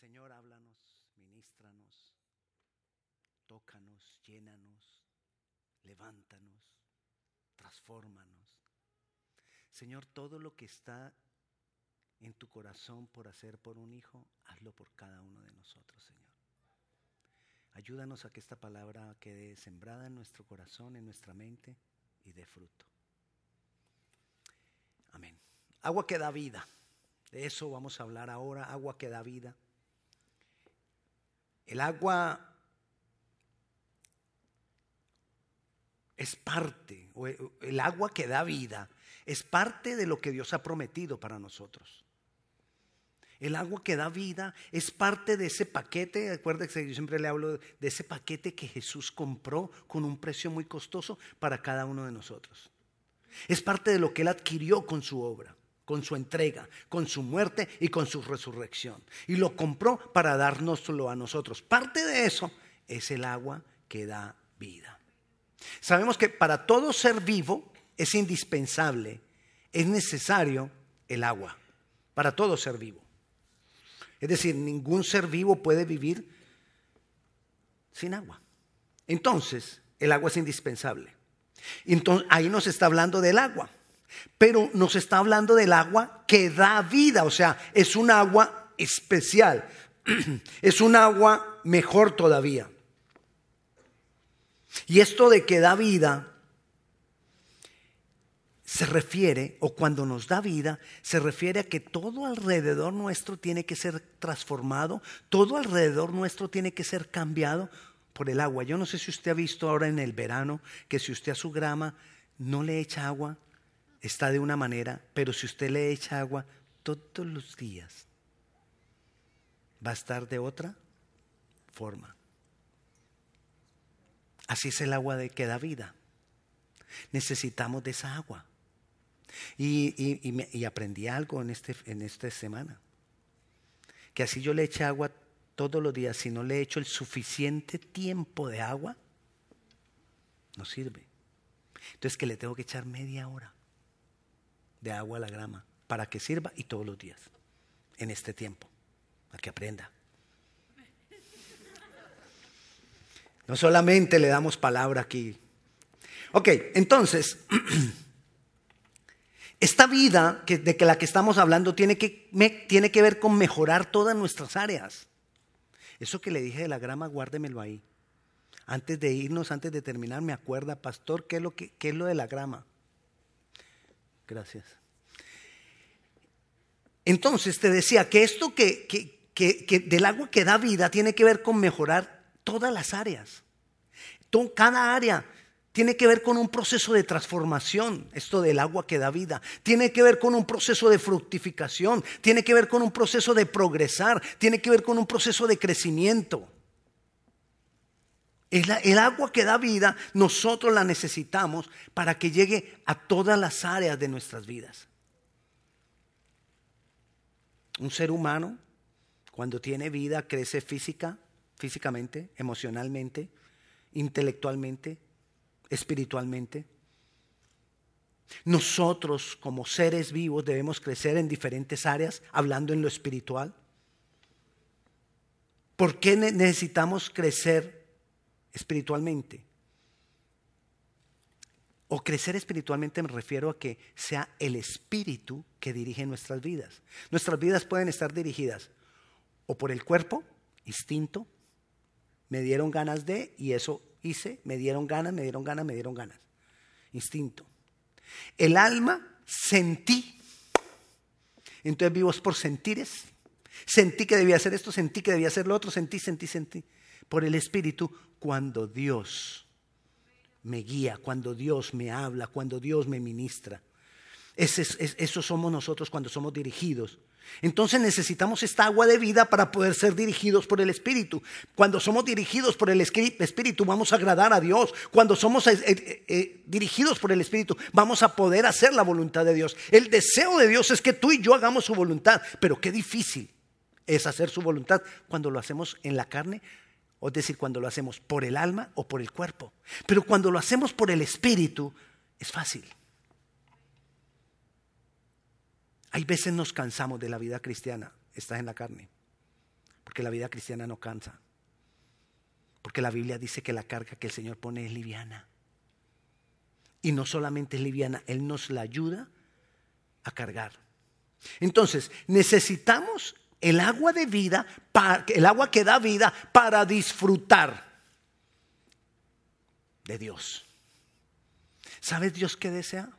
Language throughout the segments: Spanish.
Señor, háblanos, ministranos, tócanos, llénanos, levántanos, transfórmanos. Señor, todo lo que está en tu corazón por hacer por un hijo, hazlo por cada uno de nosotros, Señor. Ayúdanos a que esta palabra quede sembrada en nuestro corazón, en nuestra mente y dé fruto. Amén. Agua que da vida. De eso vamos a hablar ahora, agua que da vida. El agua es parte, o el agua que da vida, es parte de lo que Dios ha prometido para nosotros. El agua que da vida es parte de ese paquete, acuérdense que yo siempre le hablo de ese paquete que Jesús compró con un precio muy costoso para cada uno de nosotros. Es parte de lo que Él adquirió con su obra, con su entrega, con su muerte y con su resurrección. Y lo compró para dárnoslo a nosotros. Parte de eso es el agua que da vida. Sabemos que para todo ser vivo es indispensable, es necesario el agua, para todo ser vivo. Es decir, ningún ser vivo puede vivir sin agua. Entonces, el agua es indispensable. Entonces, ahí nos está hablando del agua, pero nos está hablando del agua que da vida, o sea, es un agua especial, es un agua mejor todavía. Y esto de que da vida se refiere, o cuando nos da vida, se refiere a que todo alrededor nuestro tiene que ser transformado, todo alrededor nuestro tiene que ser cambiado por el agua. Yo no sé si usted ha visto ahora en el verano que si usted a su grama no le echa agua, está de una manera, pero si usted le echa agua todos los días, va a estar de otra forma. Así es el agua de que da vida. Necesitamos de esa agua. Y, aprendí algo en, este, en esta semana. Que así yo le eche agua todos los días, si no le echo el suficiente tiempo de agua, no sirve. Entonces que le tengo que echar media hora de agua a la grama para que sirva y todos los días, en este tiempo, para que aprenda. No solamente le damos palabra aquí. Ok, entonces, Esta vida de que la que estamos hablando tiene que, tiene que ver con mejorar todas nuestras áreas. Eso que le dije de la grama, guárdemelo ahí. Antes de irnos, antes de terminar, me acuerda, pastor, ¿qué es lo, que, es lo de la grama? Gracias. Entonces te decía que esto que, que, del agua que da vida tiene que ver con mejorar todas las áreas. Cada área tiene que ver con un proceso de transformación, esto del agua que da vida. Tiene que ver con un proceso de fructificación. Tiene que ver con un proceso de progresar. Tiene que ver con un proceso de crecimiento. El, agua que da vida, nosotros la necesitamos para que llegue a todas las áreas de nuestras vidas. Un ser humano, cuando tiene vida, crece física, físicamente, emocionalmente, intelectualmente, espiritualmente. Nosotros como seres vivos debemos crecer en diferentes áreas, hablando en lo espiritual. ¿Por qué necesitamos crecer espiritualmente? O crecer espiritualmente me refiero a que sea el espíritu que dirige nuestras vidas. Nuestras vidas pueden estar dirigidas o por el cuerpo, instinto, me dieron ganas de y eso hice, me dieron ganas, me dieron ganas, me dieron ganas. Instinto. El alma sentí. Entonces vivos por sentires. Sentí que debía hacer esto, sentí que debía hacer lo otro, sentí, sentí, sentí. Por el Espíritu, cuando Dios me guía, cuando Dios me habla, cuando Dios me ministra. eso somos nosotros cuando somos dirigidos entonces necesitamos esta agua de vida para poder ser dirigidos por el Espíritu. Cuando somos dirigidos por el Espíritu vamos a agradar a Dios. Cuando somos eh, eh, eh, dirigidos por el Espíritu vamos a poder hacer la voluntad de Dios. El deseo de Dios es que tú y yo hagamos su voluntad, pero qué difícil es hacer su voluntad cuando lo hacemos en la carne, o es decir, cuando lo hacemos por el alma o por el cuerpo. Pero cuando lo hacemos por el Espíritu es fácil. Hay veces nos cansamos de la vida cristiana, estás en la carne. Porque la vida cristiana no cansa. Porque la Biblia dice que la carga que el Señor pone es liviana. Y no solamente es liviana, Él nos la ayuda a cargar. Entonces, necesitamos el agua de vida, el agua que da vida para disfrutar de Dios. ¿Sabes Dios qué desea?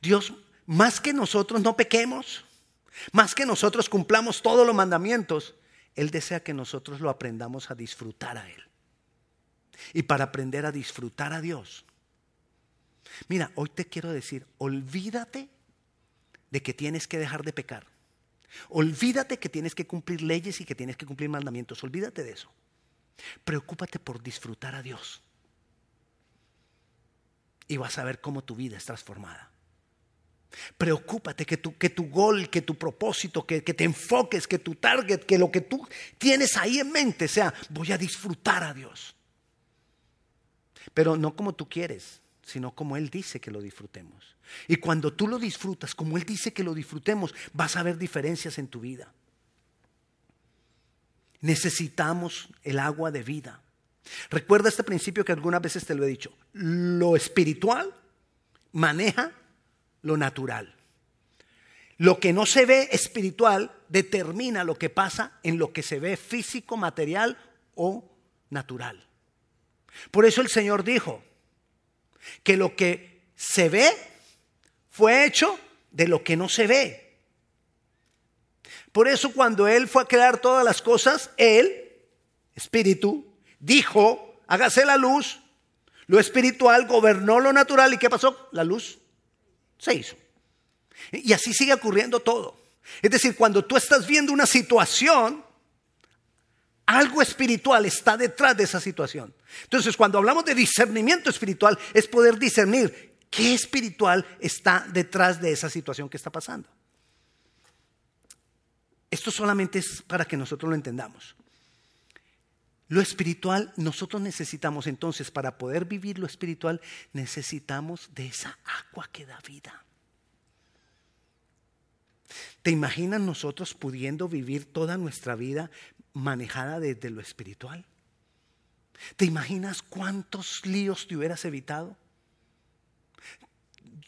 Dios, más que nosotros no pequemos, más que nosotros cumplamos todos los mandamientos, Él desea que nosotros lo aprendamos a disfrutar a Él. Y para aprender a disfrutar a Dios, mira, hoy te quiero decir, olvídate de que tienes que dejar de pecar. Olvídate que tienes que cumplir leyes y que tienes que cumplir mandamientos. Olvídate de eso. Preocúpate por disfrutar a Dios. Y vas a ver cómo tu vida es transformada. Preocúpate que tu, que tu gol, que tu propósito, que, que te enfoques, que tu target, que lo que tú tienes ahí en mente sea, voy a disfrutar a Dios. Pero no como tú quieres, sino como Él dice que lo disfrutemos. Y cuando tú lo disfrutas, como Él dice que lo disfrutemos, vas a ver diferencias en tu vida. Necesitamos el agua de vida. Recuerda este principio que algunas veces te lo he dicho. Lo espiritual maneja lo natural. Lo que no se ve espiritual determina lo que pasa en lo que se ve físico, material o natural. Por eso el Señor dijo que lo que se ve fue hecho de lo que no se ve. Por eso cuando Él fue a crear todas las cosas, Él, Espíritu, dijo, hágase la luz, lo espiritual gobernó lo natural y ¿qué pasó? La luz se hizo. Y así sigue ocurriendo todo. Es decir, cuando tú estás viendo una situación, algo espiritual está detrás de esa situación. Entonces, cuando hablamos de discernimiento espiritual, es poder discernir qué espiritual está detrás de esa situación que está pasando. Esto solamente es para que nosotros lo entendamos. Lo espiritual, nosotros necesitamos entonces, para poder vivir lo espiritual, necesitamos de esa agua que da vida. ¿Te imaginas nosotros pudiendo vivir toda nuestra vida manejada desde lo espiritual? ¿Te imaginas cuántos líos te hubieras evitado?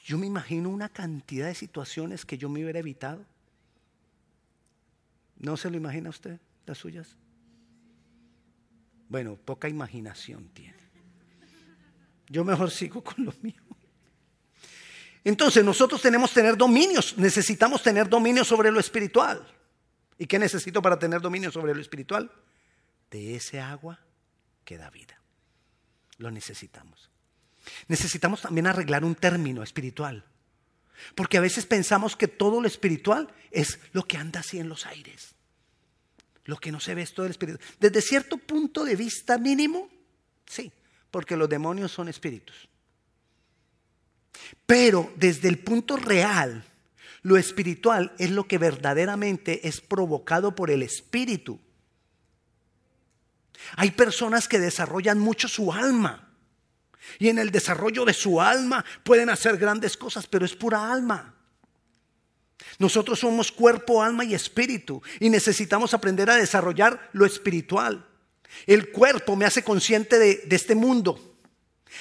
Yo me imagino una cantidad de situaciones que yo me hubiera evitado. ¿No se lo imagina usted, las suyas? Bueno, poca imaginación tiene. Yo mejor sigo con lo mío. Entonces nosotros tenemos que tener dominios, necesitamos tener dominio sobre lo espiritual. ¿Y qué necesito para tener dominio sobre lo espiritual? De ese agua que da vida. Lo necesitamos. Necesitamos también arreglar un término espiritual. Porque a veces pensamos que todo lo espiritual es lo que anda así en los aires. Lo que no se ve es todo el espíritu. Desde cierto punto de vista mínimo, sí, porque los demonios son espíritus. Pero desde el punto real, lo espiritual es lo que verdaderamente es provocado por el espíritu. Hay personas que desarrollan mucho su alma. Y en el desarrollo de su alma pueden hacer grandes cosas, pero es pura alma. Nosotros somos cuerpo, alma y espíritu y necesitamos aprender a desarrollar lo espiritual. El cuerpo me hace consciente de, este mundo.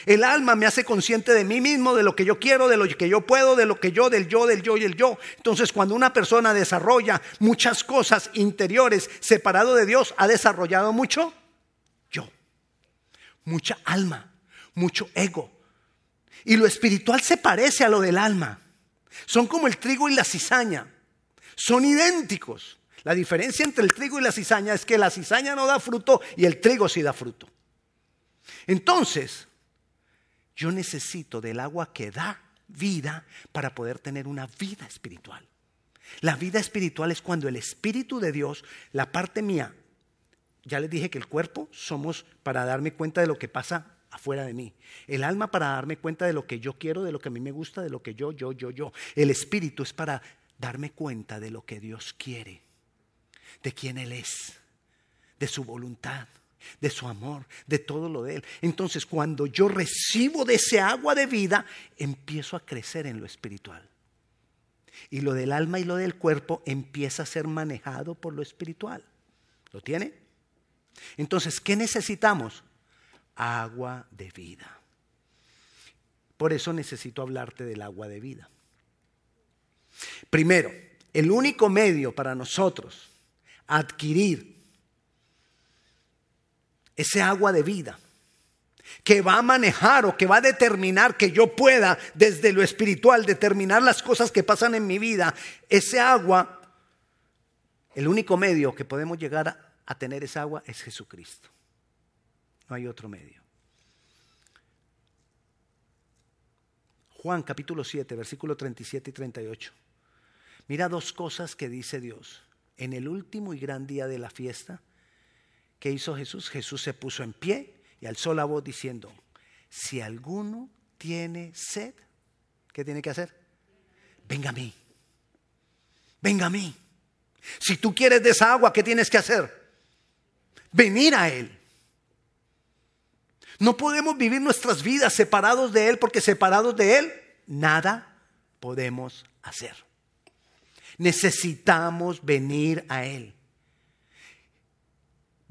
El alma me hace consciente de mí mismo, de lo que yo quiero, de lo que yo puedo, de lo que yo, del yo, del yo y el yo. Entonces, cuando una persona desarrolla muchas cosas interiores separado de Dios, ha desarrollado mucho yo, mucha alma, mucho ego. Y lo espiritual se parece a lo del alma. Son como el trigo y la cizaña. Son idénticos. La diferencia entre el trigo y la cizaña es que la cizaña no da fruto y el trigo sí da fruto. Entonces, yo necesito del agua que da vida para poder tener una vida espiritual. La vida espiritual es cuando el Espíritu de Dios, la parte mía, ya les dije que el cuerpo somos para darme cuenta de lo que pasa afuera de mí. El alma para darme cuenta de lo que yo quiero, de lo que a mí me gusta, de lo que yo, yo, yo, yo. El espíritu es para darme cuenta de lo que Dios quiere, de quién Él es, de su voluntad, de su amor, de todo lo de Él. Entonces cuando yo recibo de ese agua de vida, empiezo a crecer en lo espiritual. Y lo del alma y lo del cuerpo empieza a ser manejado por lo espiritual. ¿Lo tiene? Entonces, ¿qué necesitamos? Agua de vida. Por eso necesito hablarte del agua de vida. Primero, el único medio para nosotros adquirir ese agua de vida que va a manejar o que va a determinar que yo pueda desde lo espiritual determinar las cosas que pasan en mi vida, ese agua, el único medio que podemos llegar a, tener esa agua es Jesucristo. No hay otro medio. Juan capítulo 7, versículo 37 y 38. Mira dos cosas que dice Dios. En el último y gran día de la fiesta, ¿qué hizo Jesús? Jesús se puso en pie y alzó la voz diciendo, si alguno tiene sed, ¿qué tiene que hacer? Venga a mí, venga a mí. Si tú quieres de esa agua, ¿qué tienes que hacer? Venir a Él. No podemos vivir nuestras vidas separados de Él porque separados de Él, nada podemos hacer. Necesitamos venir a Él.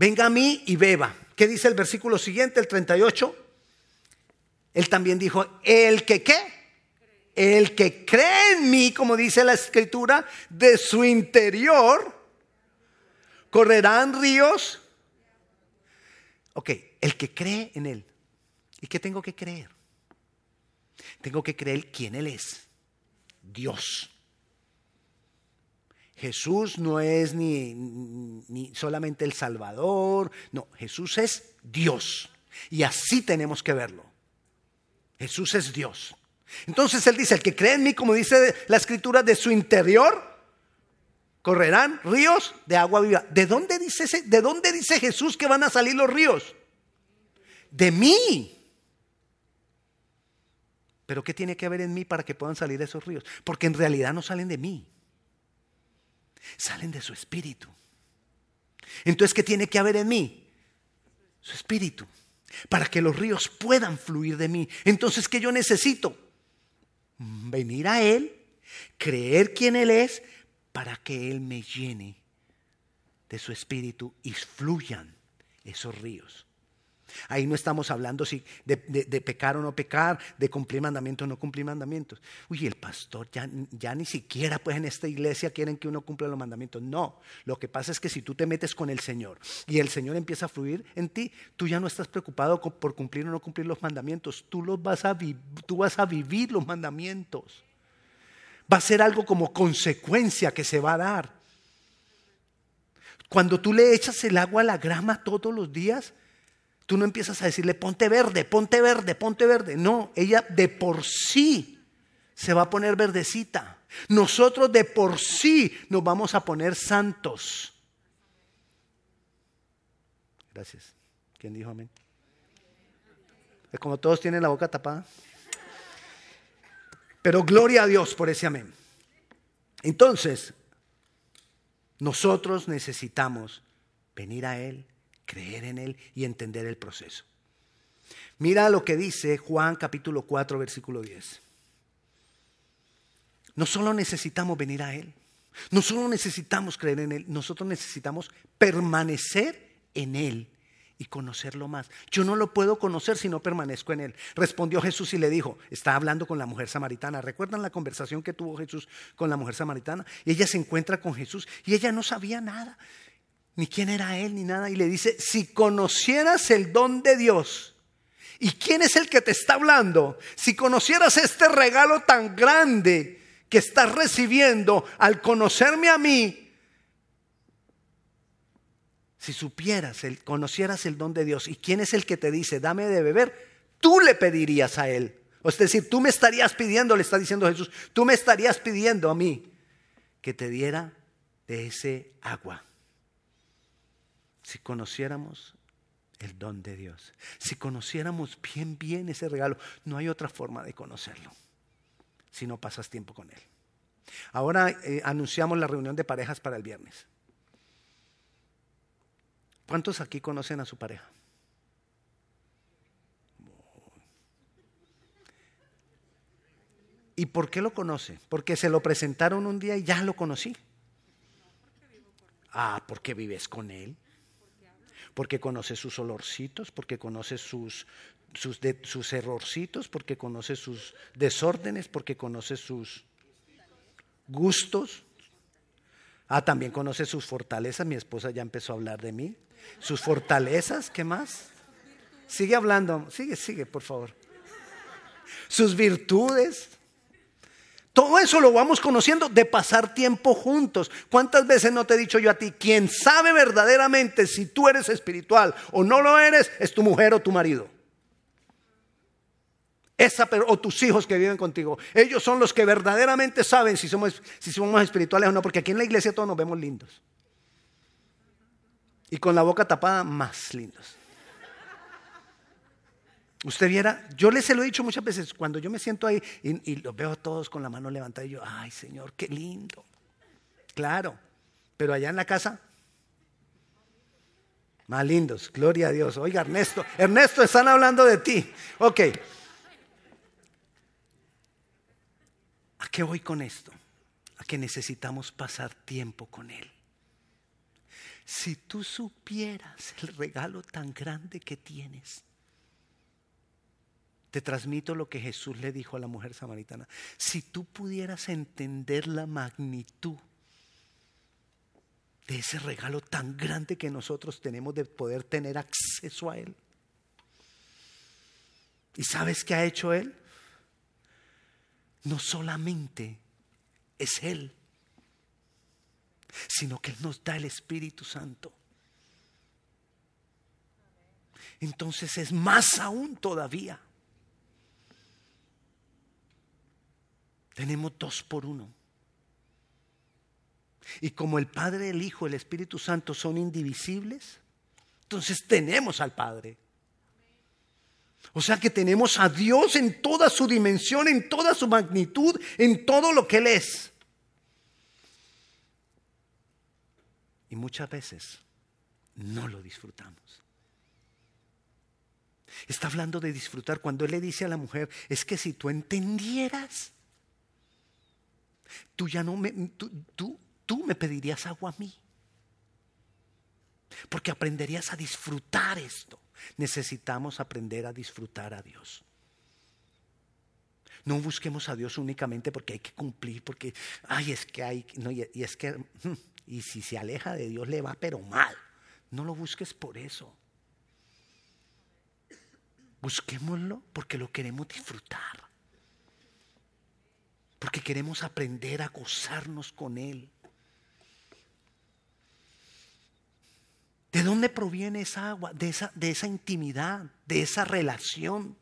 Venga a mí y beba. ¿Qué dice el versículo siguiente, el 38? Él también dijo, el que qué? El que cree en mí, como dice la escritura, de su interior correrán ríos. Ok, el que cree en Él. ¿Y qué tengo que creer? Tengo que creer quién Él es. Dios. Jesús no es ni, ni, solamente el Salvador, no, Jesús es Dios. Y así tenemos que verlo. Jesús es Dios. Entonces Él dice, el que cree en mí, como dice la escritura, de su interior, correrán ríos de agua viva. ¿De dónde dice, ese, ¿De dónde dice Jesús que van a salir los ríos? De mí. Pero ¿qué tiene que haber en mí para que puedan salir esos ríos? Porque en realidad no salen de mí salen de su espíritu. Entonces, ¿qué tiene que haber en mí? Su espíritu. Para que los ríos puedan fluir de mí. Entonces, ¿qué yo necesito? Venir a Él, creer quién Él es, para que Él me llene de su espíritu y fluyan esos ríos. Ahí no estamos hablando si de, pecar o no pecar, de cumplir mandamientos o no cumplir mandamientos. Uy, el pastor ya, ya ni siquiera pues en esta iglesia quieren que uno cumpla los mandamientos. No, lo que pasa es que si tú te metes con el Señor y el Señor empieza a fluir en ti, tú ya no estás preocupado por cumplir o no cumplir los mandamientos. Tú, los vas, a tú vas a vivir los mandamientos. Va a ser algo como consecuencia que se va a dar. Cuando tú le echas el agua a la grama todos los días, Tú no empiezas a decirle, ponte verde, ponte verde, ponte verde. No, ella de por sí se va a poner verdecita. Nosotros de por sí nos vamos a poner santos. Gracias. ¿Quién dijo amén? Como todos tienen la boca tapada. Pero gloria a Dios por ese amén. Entonces, nosotros necesitamos venir a Él creer en Él y entender el proceso. Mira lo que dice Juan capítulo 4, versículo 10. No solo necesitamos venir a Él, no solo necesitamos creer en Él, nosotros necesitamos permanecer en Él y conocerlo más. Yo no lo puedo conocer si no permanezco en Él. Respondió Jesús y le dijo, está hablando con la mujer samaritana. ¿Recuerdan la conversación que tuvo Jesús con la mujer samaritana? Y ella se encuentra con Jesús y ella no sabía nada ni quién era él, ni nada. Y le dice, si conocieras el don de Dios, ¿y quién es el que te está hablando? Si conocieras este regalo tan grande que estás recibiendo al conocerme a mí, si supieras, el, conocieras el don de Dios, ¿y quién es el que te dice, dame de beber? Tú le pedirías a él. O es decir, tú me estarías pidiendo, le está diciendo Jesús, tú me estarías pidiendo a mí que te diera de ese agua si conociéramos el don de Dios, si conociéramos bien, bien ese regalo, no hay otra forma de conocerlo si no pasas tiempo con Él. Ahora eh, anunciamos la reunión de parejas para el viernes. ¿Cuántos aquí conocen a su pareja? ¿Y por qué lo conoce? Porque se lo presentaron un día y ya lo conocí. Ah, porque vives con él. Porque conoce sus olorcitos, porque conoce sus, sus, de- errorcitos, porque conoce sus desórdenes, porque conoce sus gustos. Ah, también conoce sus fortalezas. Mi esposa ya empezó a hablar de mí. Sus fortalezas, ¿qué más? Sigue hablando, sigue, sigue, por favor. Sus virtudes. Todo eso lo vamos conociendo de pasar tiempo juntos. ¿Cuántas veces no te he dicho yo a ti, quien sabe verdaderamente si tú eres espiritual o no lo eres, es tu mujer o tu marido? Esa, o tus hijos que viven contigo. Ellos son los que verdaderamente saben si somos, si somos espirituales o no, porque aquí en la iglesia todos nos vemos lindos. Y con la boca tapada, más lindos. Usted viera, yo les se lo he dicho muchas veces, cuando yo me siento ahí y, y los veo a todos con la mano levantada, y yo, ay Señor, qué lindo. Claro, pero allá en la casa, más lindos, gloria a Dios. Oiga, Ernesto, Ernesto, están hablando de ti. Ok. ¿A qué voy con esto? A que necesitamos pasar tiempo con Él. Si tú supieras el regalo tan grande que tienes, te transmito lo que Jesús le dijo a la mujer samaritana. Si tú pudieras entender la magnitud de ese regalo tan grande que nosotros tenemos de poder tener acceso a Él. ¿Y sabes qué ha hecho Él? No solamente es Él, sino que Él nos da el Espíritu Santo. Entonces es más aún todavía. Tenemos dos por uno. Y como el Padre, el Hijo, el Espíritu Santo son indivisibles, entonces tenemos al Padre. O sea que tenemos a Dios en toda su dimensión, en toda su magnitud, en todo lo que Él es. Y muchas veces no lo disfrutamos. Está hablando de disfrutar cuando Él le dice a la mujer, es que si tú entendieras, tú ya no me, tú, tú, tú me pedirías agua a mí. Porque aprenderías a disfrutar esto. Necesitamos aprender a disfrutar a Dios. No busquemos a Dios únicamente porque hay que cumplir, porque, ay, es que hay, no, y, y es que, mm, y si se aleja de Dios le va, pero mal. No lo busques por eso. Busquémoslo porque lo queremos disfrutar. Porque queremos aprender a gozarnos con Él. ¿De dónde proviene esa agua? De esa, de esa intimidad, de esa relación,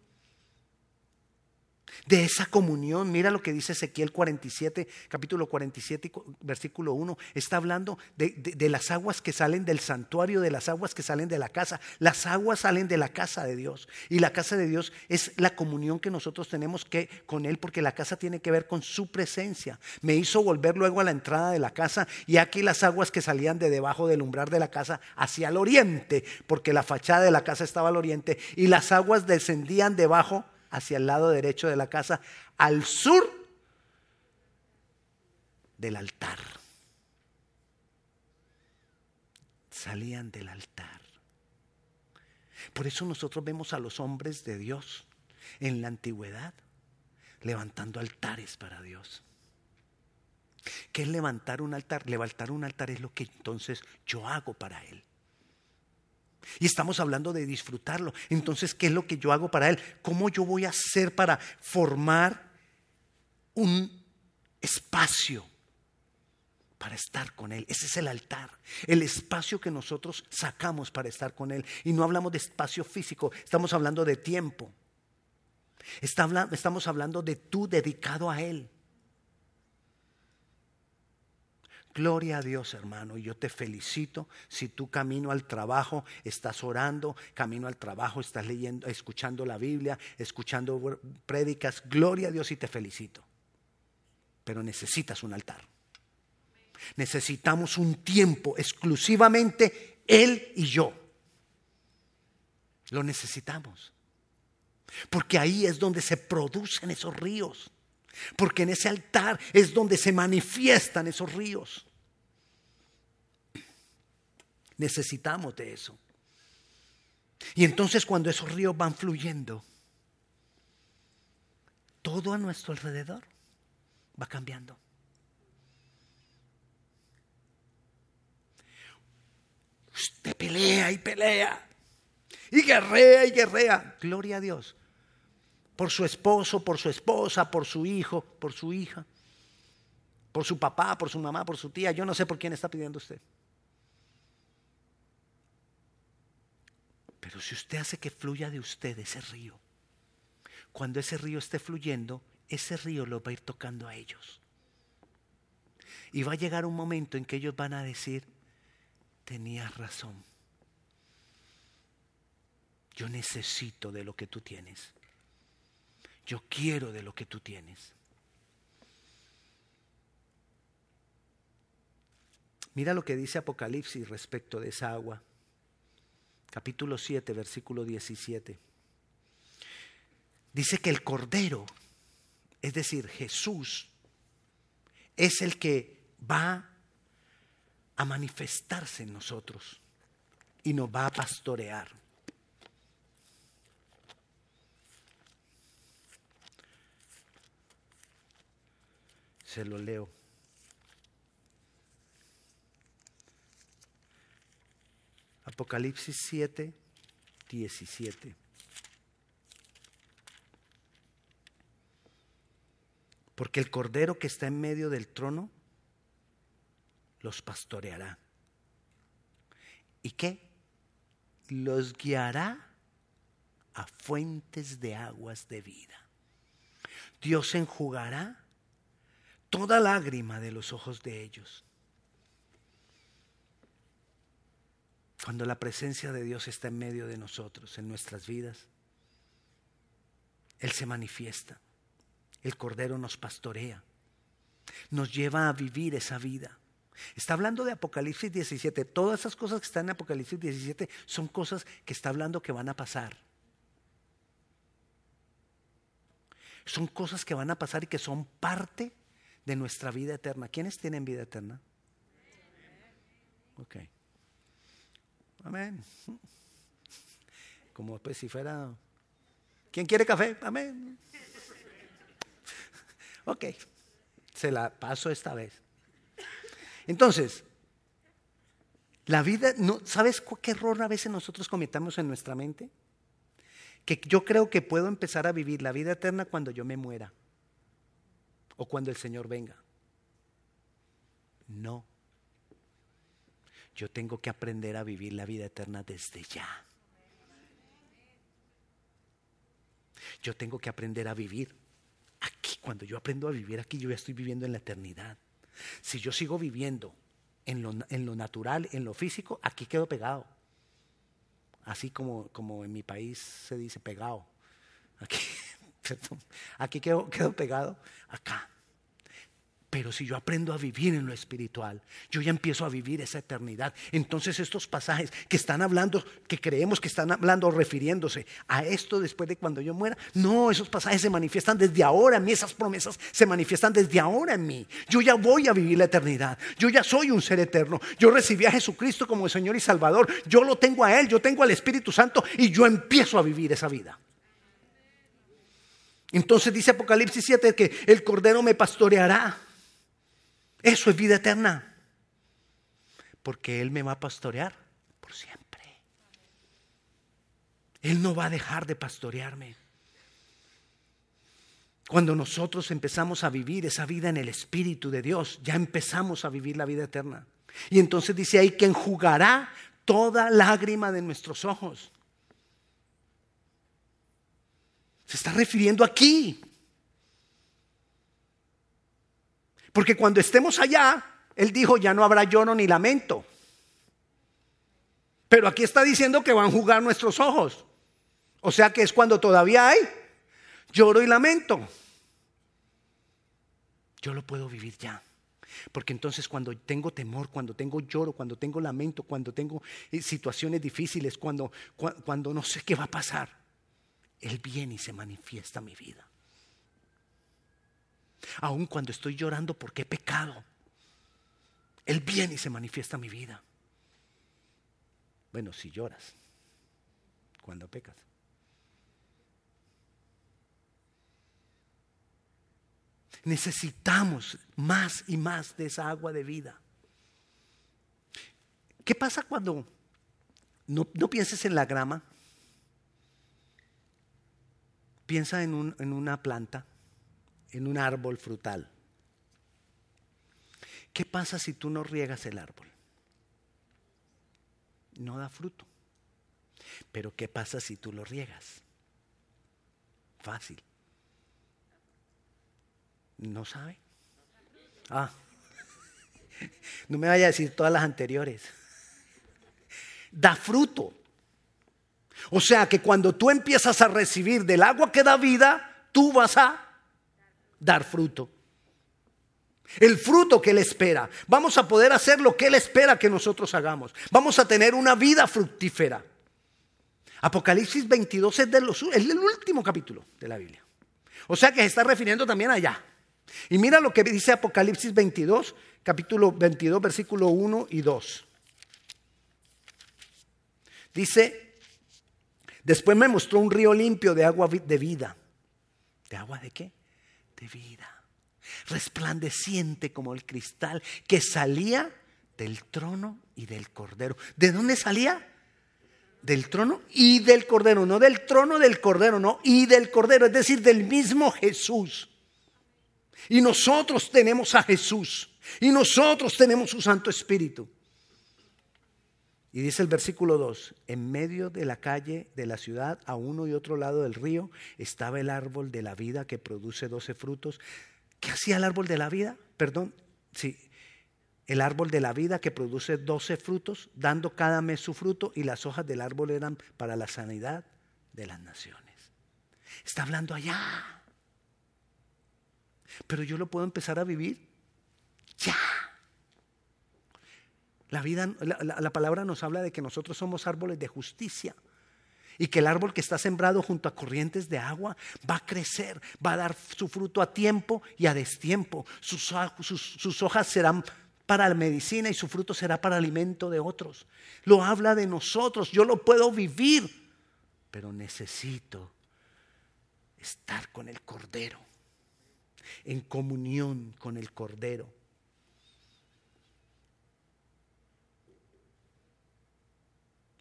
de esa comunión. Mira lo que dice Ezequiel 47, capítulo 47, versículo 1. Está hablando de, de, de, las aguas que salen del santuario, de las aguas que salen de la casa. Las aguas salen de la casa de Dios. Y la casa de Dios es la comunión que nosotros tenemos que con Él, porque la casa tiene que ver con su presencia. Me hizo volver luego a la entrada de la casa y aquí las aguas que salían de debajo del umbral de la casa hacia el oriente, porque la fachada de la casa estaba al oriente, y las aguas descendían debajo hacia el lado derecho de la casa, al sur del altar. Salían del altar. Por eso nosotros vemos a los hombres de Dios en la antigüedad levantando altares para Dios. ¿Qué es levantar un altar? Levantar un altar es lo que entonces yo hago para Él. Y estamos hablando de disfrutarlo. Entonces, ¿qué es lo que yo hago para Él? ¿Cómo yo voy a hacer para formar un espacio para estar con Él? Ese es el altar, el espacio que nosotros sacamos para estar con Él. Y no hablamos de espacio físico, estamos hablando de tiempo. Estamos hablando de tú dedicado a Él. Gloria a Dios, hermano, y yo te felicito si tú camino al trabajo estás orando, camino al trabajo estás leyendo, escuchando la Biblia, escuchando prédicas. Gloria a Dios y te felicito. Pero necesitas un altar. Necesitamos un tiempo exclusivamente Él y yo. Lo necesitamos. Porque ahí es donde se producen esos ríos. Porque en ese altar es donde se manifiestan esos ríos. Necesitamos de eso. Y entonces cuando esos ríos van fluyendo, todo a nuestro alrededor va cambiando. Usted pelea y pelea. Y guerrea y guerrea. Gloria a Dios. Por su esposo, por su esposa, por su hijo, por su hija. Por su papá, por su mamá, por su tía. Yo no sé por quién está pidiendo usted. Pero si usted hace que fluya de usted ese río, cuando ese río esté fluyendo, ese río lo va a ir tocando a ellos. Y va a llegar un momento en que ellos van a decir, tenías razón. Yo necesito de lo que tú tienes. Yo quiero de lo que tú tienes. Mira lo que dice Apocalipsis respecto de esa agua. Capítulo 7, versículo 17. Dice que el Cordero, es decir, Jesús, es el que va a manifestarse en nosotros y nos va a pastorear. Se lo leo. Apocalipsis 7, 17. Porque el cordero que está en medio del trono los pastoreará. ¿Y qué? Los guiará a fuentes de aguas de vida. Dios enjugará toda lágrima de los ojos de ellos. Cuando la presencia de Dios está en medio de nosotros, en nuestras vidas, Él se manifiesta. El Cordero nos pastorea, nos lleva a vivir esa vida. Está hablando de Apocalipsis 17. Todas esas cosas que están en Apocalipsis 17 son cosas que está hablando que van a pasar. Son cosas que van a pasar y que son parte de nuestra vida eterna. ¿Quiénes tienen vida eterna? Ok. Amén. Como pues si fuera... ¿Quién quiere café? Amén. Ok. Se la paso esta vez. Entonces, la vida, no, ¿sabes qué error a veces nosotros cometamos en nuestra mente? Que yo creo que puedo empezar a vivir la vida eterna cuando yo me muera o cuando el Señor venga. No. Yo tengo que aprender a vivir la vida eterna desde ya. Yo tengo que aprender a vivir aquí. Cuando yo aprendo a vivir aquí, yo ya estoy viviendo en la eternidad. Si yo sigo viviendo en lo, en lo natural, en lo físico, aquí quedo pegado. Así como, como en mi país se dice pegado. Aquí, aquí quedo, pegado acá. Pero si yo aprendo a vivir en lo espiritual, yo ya empiezo a vivir esa eternidad. Entonces estos pasajes que están hablando, que creemos que están hablando, refiriéndose a esto después de cuando yo muera, no, esos pasajes se manifiestan desde ahora en mí, esas promesas se manifiestan desde ahora en mí. Yo ya voy a vivir la eternidad, yo ya soy un ser eterno, yo recibí a Jesucristo como Señor y Salvador, yo lo tengo a Él, yo tengo al Espíritu Santo y yo empiezo a vivir esa vida. Entonces dice Apocalipsis 7 que el Cordero me pastoreará. Eso es vida eterna. Porque Él me va a pastorear por siempre. Él no va a dejar de pastorearme. Cuando nosotros empezamos a vivir esa vida en el Espíritu de Dios, ya empezamos a vivir la vida eterna. Y entonces dice ahí que enjugará toda lágrima de nuestros ojos. Se está refiriendo aquí. Porque cuando estemos allá, Él dijo, ya no habrá lloro ni lamento. Pero aquí está diciendo que van a jugar nuestros ojos. O sea que es cuando todavía hay lloro y lamento. Yo lo puedo vivir ya. Porque entonces cuando tengo temor, cuando tengo lloro, cuando tengo lamento, cuando tengo eh, situaciones difíciles, cuando, cuando no sé qué va a pasar, Él viene y se manifiesta mi vida. Aun cuando estoy llorando porque he pecado, Él viene y se manifiesta mi vida. Bueno, si lloras. cuando pecas. Necesitamos más y más de esa agua de vida. ¿Qué pasa cuando no, pienses en la grama? Piensa en, una planta, en un árbol frutal. ¿Qué pasa si tú no riegas el árbol? No da fruto. Pero ¿qué pasa si tú lo riegas? Fácil. ¿No sabe? Ah, no me vaya a decir todas las anteriores. Da fruto. O sea que cuando tú empiezas a recibir del agua que da vida, tú vas a dar fruto. El fruto que Él espera. Vamos a poder hacer lo que Él espera que nosotros hagamos. Vamos a tener una vida fructífera. Apocalipsis 22 es, el último capítulo de la Biblia. O sea que se está refiriendo también allá. Y mira lo que dice Apocalipsis 22, capítulo 22, versículo 1 y 2. Dice, después me mostró un río limpio de agua de vida. ¿De agua de qué? De vida. Resplandeciente como el cristal que salía del trono y del cordero. ¿De dónde salía? Del trono y del cordero. No del trono del cordero, no. Y del cordero, es decir, del mismo Jesús. Y nosotros tenemos a Jesús. Y nosotros tenemos su Santo Espíritu. Y dice el versículo 2, en medio de la calle de la ciudad, a uno y otro lado del río, estaba el árbol de la vida que produce doce frutos. ¿Qué hacía el árbol de la vida? Perdón, sí, el árbol de la vida que produce doce frutos, dando cada mes su fruto, y las hojas del árbol eran para la sanidad de las naciones. Está hablando allá. Pero yo lo puedo empezar a vivir ya. La vida, la, palabra nos habla de que nosotros somos árboles de justicia y que el árbol que está sembrado junto a corrientes de agua va a crecer, va a dar su fruto a tiempo y a destiempo. Sus, sus, hojas serán para la medicina y su fruto será para alimento de otros. Lo habla de nosotros, yo lo puedo vivir, pero necesito estar con el Cordero en comunión con el Cordero.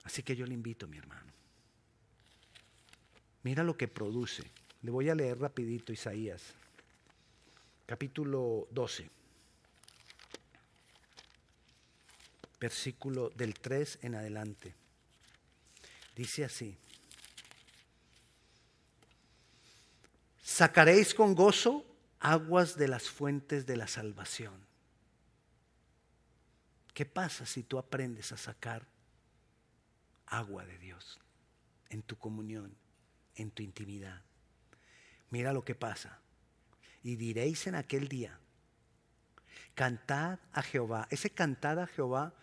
Así que yo le invito, mi hermano. Mira lo que produce. Le voy a leer rapidito Isaías, capítulo 12, versículo del 3 en adelante. Dice así. Sacaréis con gozo aguas de las fuentes de la salvación. ¿Qué pasa si tú aprendes a sacar agua de Dios en tu comunión, en tu intimidad? Mira lo que pasa. Y diréis en aquel día, cantad a Jehová. Ese cantad a Jehová,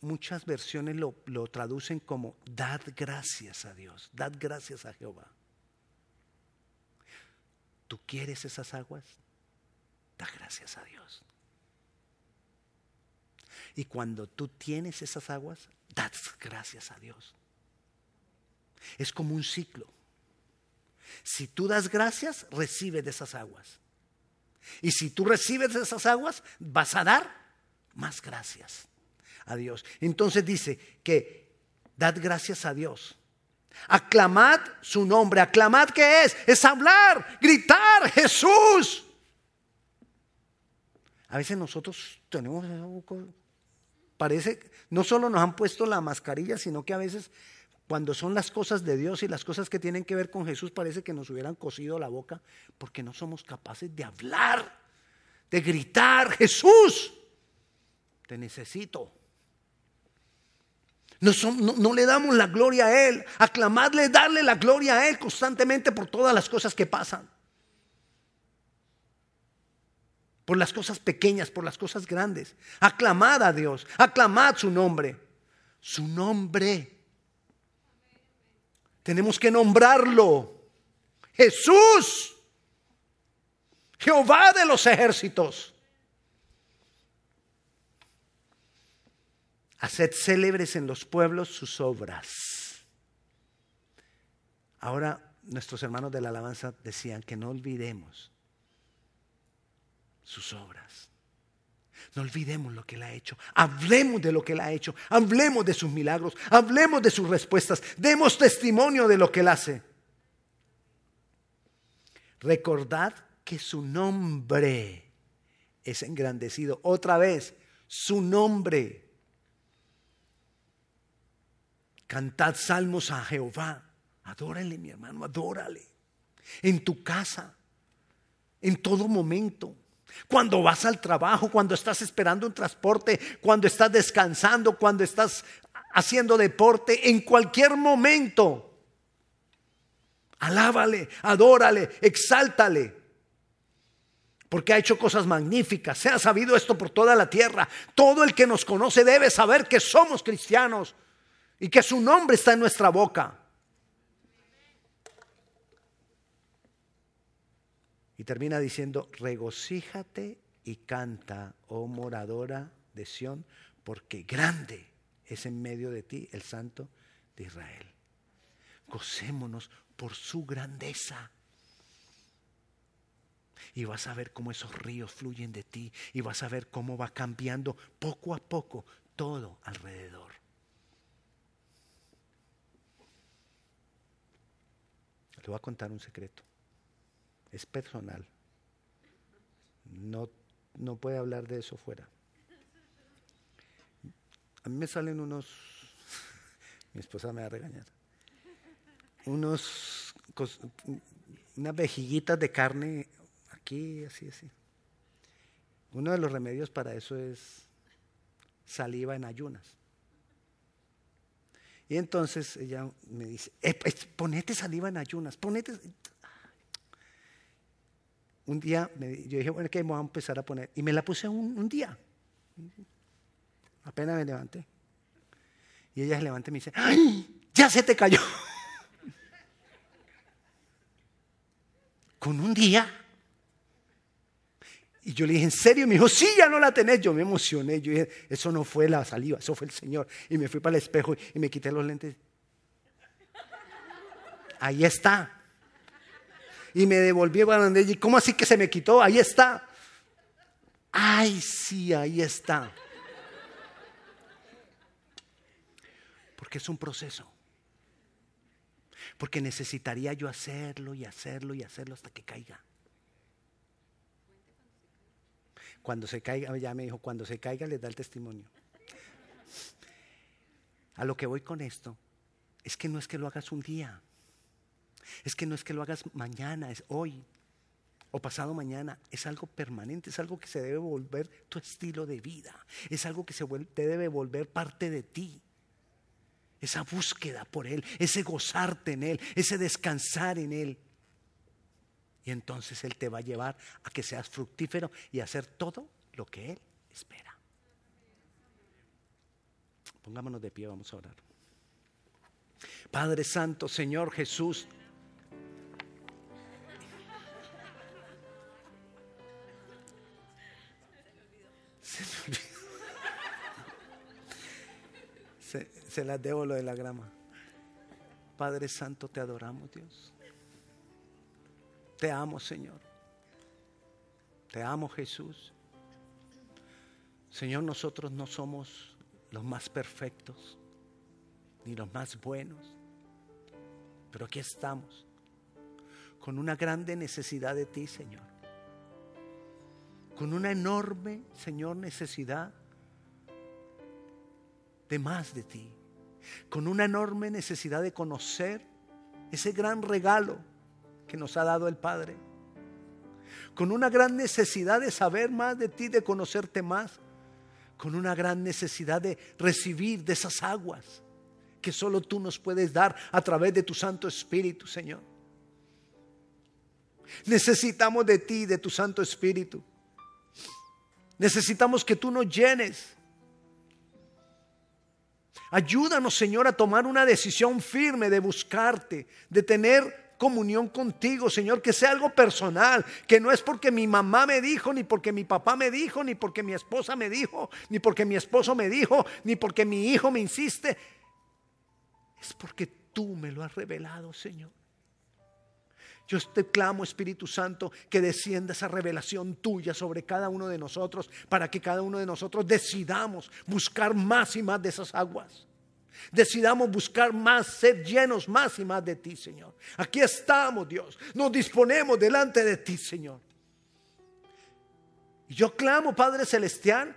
muchas versiones lo, lo traducen como dad gracias a Dios, dad gracias a Jehová. ¿Tú quieres esas aguas? Da gracias a Dios. Y cuando tú tienes esas aguas, das gracias a Dios. Es como un ciclo. Si tú das gracias, recibes de esas aguas. Y si tú recibes de esas aguas, vas a dar más gracias a Dios. Entonces dice que dad gracias a Dios Aclamad su nombre. Aclamad qué es? Es hablar, gritar, Jesús. A veces nosotros tenemos, parece, no solo nos han puesto la mascarilla, sino que a veces cuando son las cosas de Dios y las cosas que tienen que ver con Jesús, parece que nos hubieran cosido la boca porque no somos capaces de hablar, de gritar, Jesús, te necesito. No, le damos la gloria a Él. Aclamadle, darle la gloria a Él constantemente por todas las cosas que pasan. Por las cosas pequeñas, por las cosas grandes. Aclamad a Dios. Aclamad su nombre. Su nombre. Tenemos que nombrarlo. Jesús. Jehová de los ejércitos. Haced célebres en los pueblos sus obras. Ahora nuestros hermanos de la alabanza decían que no olvidemos sus obras. No olvidemos lo que Él ha hecho. Hablemos de lo que Él ha hecho. Hablemos de sus milagros. Hablemos de sus respuestas. Demos testimonio de lo que Él hace. Recordad que su nombre es engrandecido. Otra vez, su nombre. Cantad salmos a Jehová. Adórale, mi hermano, adórale. En tu casa, en todo momento. Cuando vas al trabajo, cuando estás esperando un transporte, cuando estás descansando, cuando estás haciendo deporte, en cualquier momento. Alábale, adórale, exáltale. Porque ha hecho cosas magníficas. Se ha sabido esto por toda la tierra. Todo el que nos conoce debe saber que somos cristianos y que su nombre está en nuestra boca. Y termina diciendo, regocíjate y canta, oh moradora de Sión, porque grande es en medio de ti el Santo de Israel. Gocémonos por su grandeza. Y vas a ver cómo esos ríos fluyen de ti y vas a ver cómo va cambiando poco a poco todo alrededor. Le voy a contar un secreto es personal. No, no puede hablar de eso fuera. A mí me salen unos, mi esposa me va a regañar, unos, unas vejiguitas de carne aquí, así, así. Uno de los remedios para eso es saliva en ayunas. Y entonces ella me dice, eh, ponete saliva en ayunas, ponete, un día yo dije, bueno, que vamos a empezar a poner. Y me la puse un, día. Apenas me levanté. Y ella se levanta y me dice, ¡ay! Ya se te cayó. Con un día. Y yo le dije, ¿en serio? me dijo, sí, ya no la tenés. Yo me emocioné. Yo dije, eso no fue la saliva, eso fue el Señor. Y me fui para el espejo y me quité los lentes. Ahí está y me devolví a y ¿cómo así que se me quitó? Ahí está. Ay, sí, ahí está. Porque es un proceso. Porque necesitaría yo hacerlo y hacerlo y hacerlo hasta que caiga. Cuando se caiga, ya me dijo, cuando se caiga les da el testimonio. A lo que voy con esto es que no es que lo hagas un día. Es que no es que lo hagas mañana, es hoy o pasado mañana, es algo permanente, es algo que se debe volver tu estilo de vida, es algo que se te debe volver parte de ti. Esa búsqueda por Él, ese gozarte en Él, ese descansar en Él. Y entonces Él te va a llevar a que seas fructífero y a hacer todo lo que Él espera. Pongámonos de pie, vamos a orar. Padre Santo, Señor Jesús, se, las debo lo de la grama. Padre Santo, te adoramos, Dios. Te amo, Señor. Te amo, Jesús. Señor, nosotros no somos los más perfectos, ni los más buenos, pero aquí estamos, con una grande necesidad de ti, Señor con una enorme, Señor, necesidad de más de ti, con una enorme necesidad de conocer ese gran regalo que nos ha dado el Padre, con una gran necesidad de saber más de ti, de conocerte más, con una gran necesidad de recibir de esas aguas que solo tú nos puedes dar a través de tu Santo Espíritu, Señor. Necesitamos de ti, de tu Santo Espíritu. Necesitamos que tú nos llenes. Ayúdanos, Señor, a tomar una decisión firme de buscarte, de tener comunión contigo, Señor, que sea algo personal, que no es porque mi mamá me dijo, ni porque mi papá me dijo, ni porque mi esposa me dijo, ni porque mi esposo me dijo, ni porque mi hijo me insiste. Es porque tú me lo has revelado, Señor. Yo te clamo, Espíritu Santo, que descienda esa revelación tuya sobre cada uno de nosotros, para que cada uno de nosotros decidamos buscar más y más de esas aguas. Decidamos buscar más, ser llenos más y más de ti, Señor. Aquí estamos, Dios. Nos disponemos delante de ti, Señor. Y yo clamo, Padre Celestial,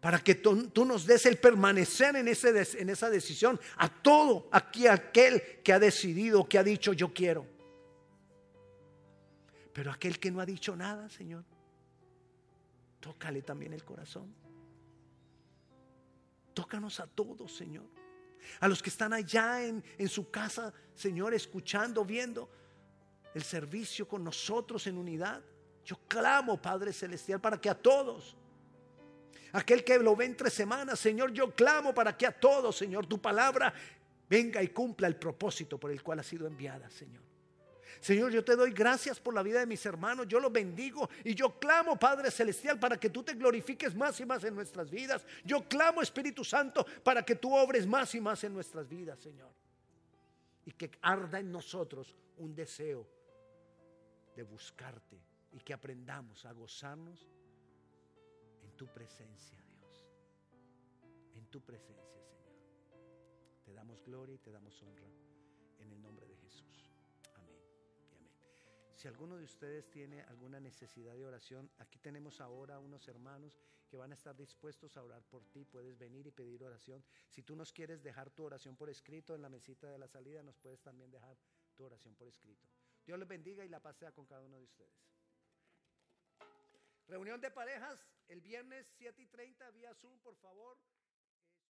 para que tú, nos des el permanecer en, ese, en esa decisión a todo aquí aquel que ha decidido, que ha dicho yo quiero. Pero aquel que no ha dicho nada, Señor, tócale también el corazón. Tócanos a todos, Señor. A los que están allá en, en su casa, Señor, escuchando, viendo el servicio con nosotros en unidad. Yo clamo, Padre Celestial, para que a todos, aquel que lo ve entre semanas, Señor, yo clamo para que a todos, Señor, tu palabra venga y cumpla el propósito por el cual ha sido enviada, Señor. Señor, yo te doy gracias por la vida de mis hermanos, yo los bendigo y yo clamo, Padre Celestial, para que tú te glorifiques más y más en nuestras vidas. Yo clamo, Espíritu Santo, para que tú obres más y más en nuestras vidas, Señor. Y que arda en nosotros un deseo de buscarte y que aprendamos a gozarnos en tu presencia, Dios. En tu presencia, Señor. Te damos gloria y te damos honra en el nombre de. Si alguno de ustedes tiene alguna necesidad de oración, aquí tenemos ahora unos hermanos que van a estar dispuestos a orar por ti. Puedes venir y pedir oración. Si tú nos quieres dejar tu oración por escrito en la mesita de la salida, nos puedes también dejar tu oración por escrito. Dios les bendiga y la paz sea con cada uno de ustedes. Reunión de parejas el viernes 7 y 30 vía Zoom, por favor.